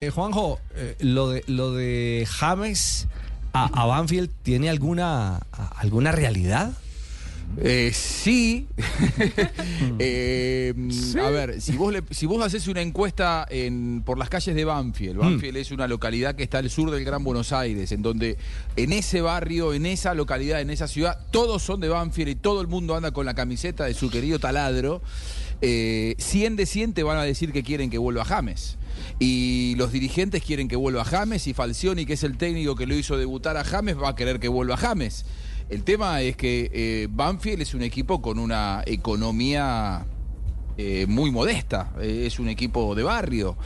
Eh, Juanjo, eh, lo de lo de James a, a Banfield tiene alguna a- alguna realidad? Eh, sí. Eh, A ver, si vos, le- si vos haces una encuesta en, por las calles de Banfield, Banfield es una localidad que está al sur del Gran Buenos Aires, en donde en ese barrio, en esa localidad, en esa ciudad, todos son de Banfield y todo el mundo anda con la camiseta de su querido taladro. Eh, 100 de 100 te van a decir que quieren que vuelva James. Y los dirigentes quieren que vuelva James y Falcioni, que es el técnico que lo hizo debutar a James, va a querer que vuelva James. El tema es que eh, Banfield es un equipo con una economía eh, muy modesta, eh, es un equipo de barrio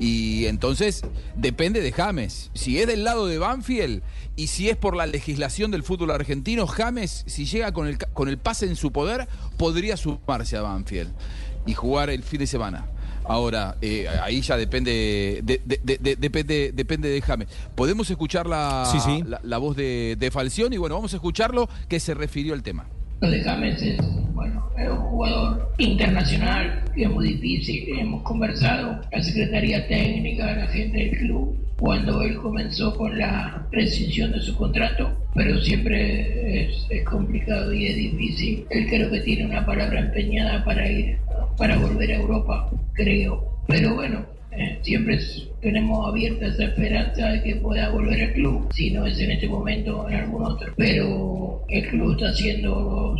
y entonces depende de James. Si es del lado de Banfield y si es por la legislación del fútbol argentino, James, si llega con el, con el pase en su poder, podría sumarse a Banfield y jugar el fin de semana. Ahora, eh, ahí ya depende de, de- de- de- depende, depende de James. Podemos escuchar la, Sí, sí. la, la voz de, de Falcioni y bueno, vamos a escucharlo que se refirió al tema. De James es, bueno, es un jugador internacional, que es muy difícil, hemos conversado, la Secretaría Técnica, la gente del club, cuando él comenzó con la rescisión de su contrato, pero siempre es, es complicado y es difícil. Él creo que tiene una palabra empeñada para ir, para volver a Europa, creo. Pero bueno, eh, siempre tenemos abierta esa esperanza de que pueda volver al club, si no es en este momento en algún otro. Pero el club está haciendo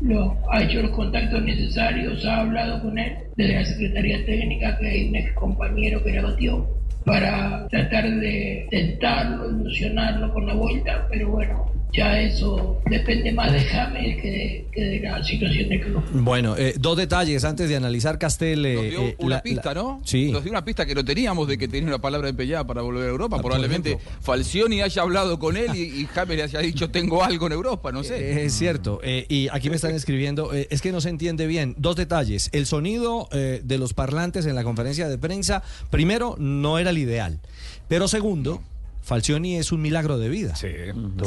los- ha hecho los contactos necesarios, ha hablado con él desde la Secretaría Técnica, que hay un ex compañero que le batió, para tratar de tentarlo, ilusionarlo con la vuelta, pero bueno, ya eso depende más de James que de, que de la situación del club. Bueno, eh, dos detalles antes de analizar Castel. eh, Nos dio eh, una la- pista, la- ¿no? Sí. Nos dio una pista que no teníamos de que tenía una palabra empeñada para volver a Europa. Ah, Probablemente. Falcioni haya hablado con él y, y James le haya dicho tengo algo en Europa, no sé. Eh, Es cierto, eh, y aquí me están escribiendo, eh, es que no se entiende bien. Dos detalles. El sonido eh, de los parlantes en la conferencia de prensa, primero, no era el ideal. Pero segundo, Falcioni es un milagro de vida. Sí,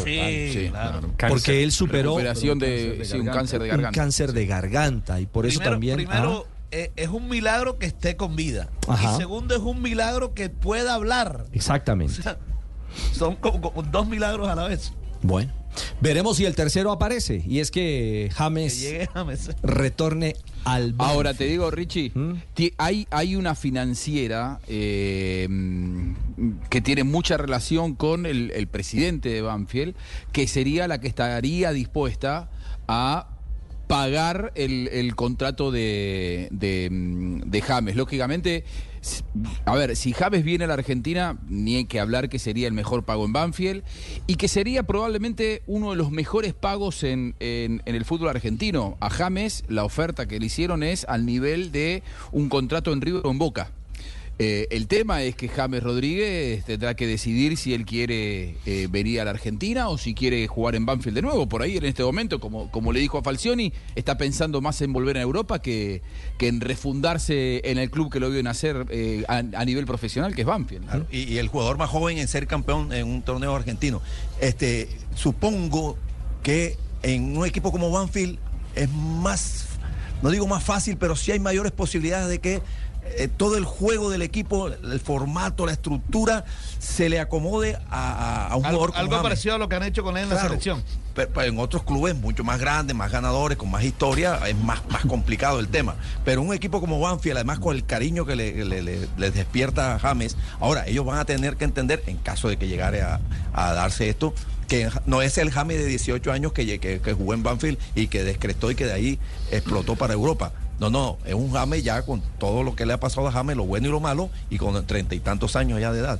Sí, claro. Porque él superó Recuperación de, sí, un cáncer de un garganta. cáncer de garganta y por eso primero, también... primero ah, eh, es un milagro que esté con vida. Ajá. Y segundo es un milagro que pueda hablar. exactamente. O sea, son como, como dos milagros a la vez. Bueno, veremos si el tercero aparece y es que Que James llegue a mes. retorne al Ahora te digo, Richie, ¿Mm? hay, hay una financiera eh, que tiene mucha relación con el, presidente de Banfield, que sería la que estaría dispuesta a pagar el, contrato mm, de James. Lógicamente, a ver, si James viene a la Argentina, ni hay que hablar que sería el mejor pago en Banfield y que sería probablemente uno de los mejores pagos en, en- en el fútbol argentino. A James la oferta que le hicieron es al nivel de un contrato en River o en Boca. Eh, el tema es que James Rodríguez tendrá que decidir si él quiere eh, venir a la Argentina o si quiere jugar en Banfield de nuevo. Por ahí en este momento, como, como le dijo a Falcioni, está pensando más en volver a Europa que, que en refundarse en el club que lo vio nacer eh, a, nivel profesional, que es Banfield. Y, y el jugador más joven en ser campeón en un torneo argentino. Este, supongo que en un equipo como Banfield es más, no digo más fácil, pero sí hay mayores posibilidades de que eh, todo el juego del equipo, el formato, la estructura, se le acomode a, a- un Algo, jugador como algo James. parecido a lo que han hecho con él en la selección. Pero, pero en otros clubes mucho más grandes, más ganadores, con más historia, es más, más complicado el tema. Pero un equipo como Banfield, además con el cariño que le, le- le- le despierta a James, ahora ellos van a tener que entender, en caso de que llegare a, a darse esto, que no es el James de 18 años que, que, que jugó en Banfield y que descretó y que de ahí explotó para Europa. No, no, es un James ya con todo lo que le ha pasado a James, lo bueno y lo malo, y con treinta y tantos años ya de edad.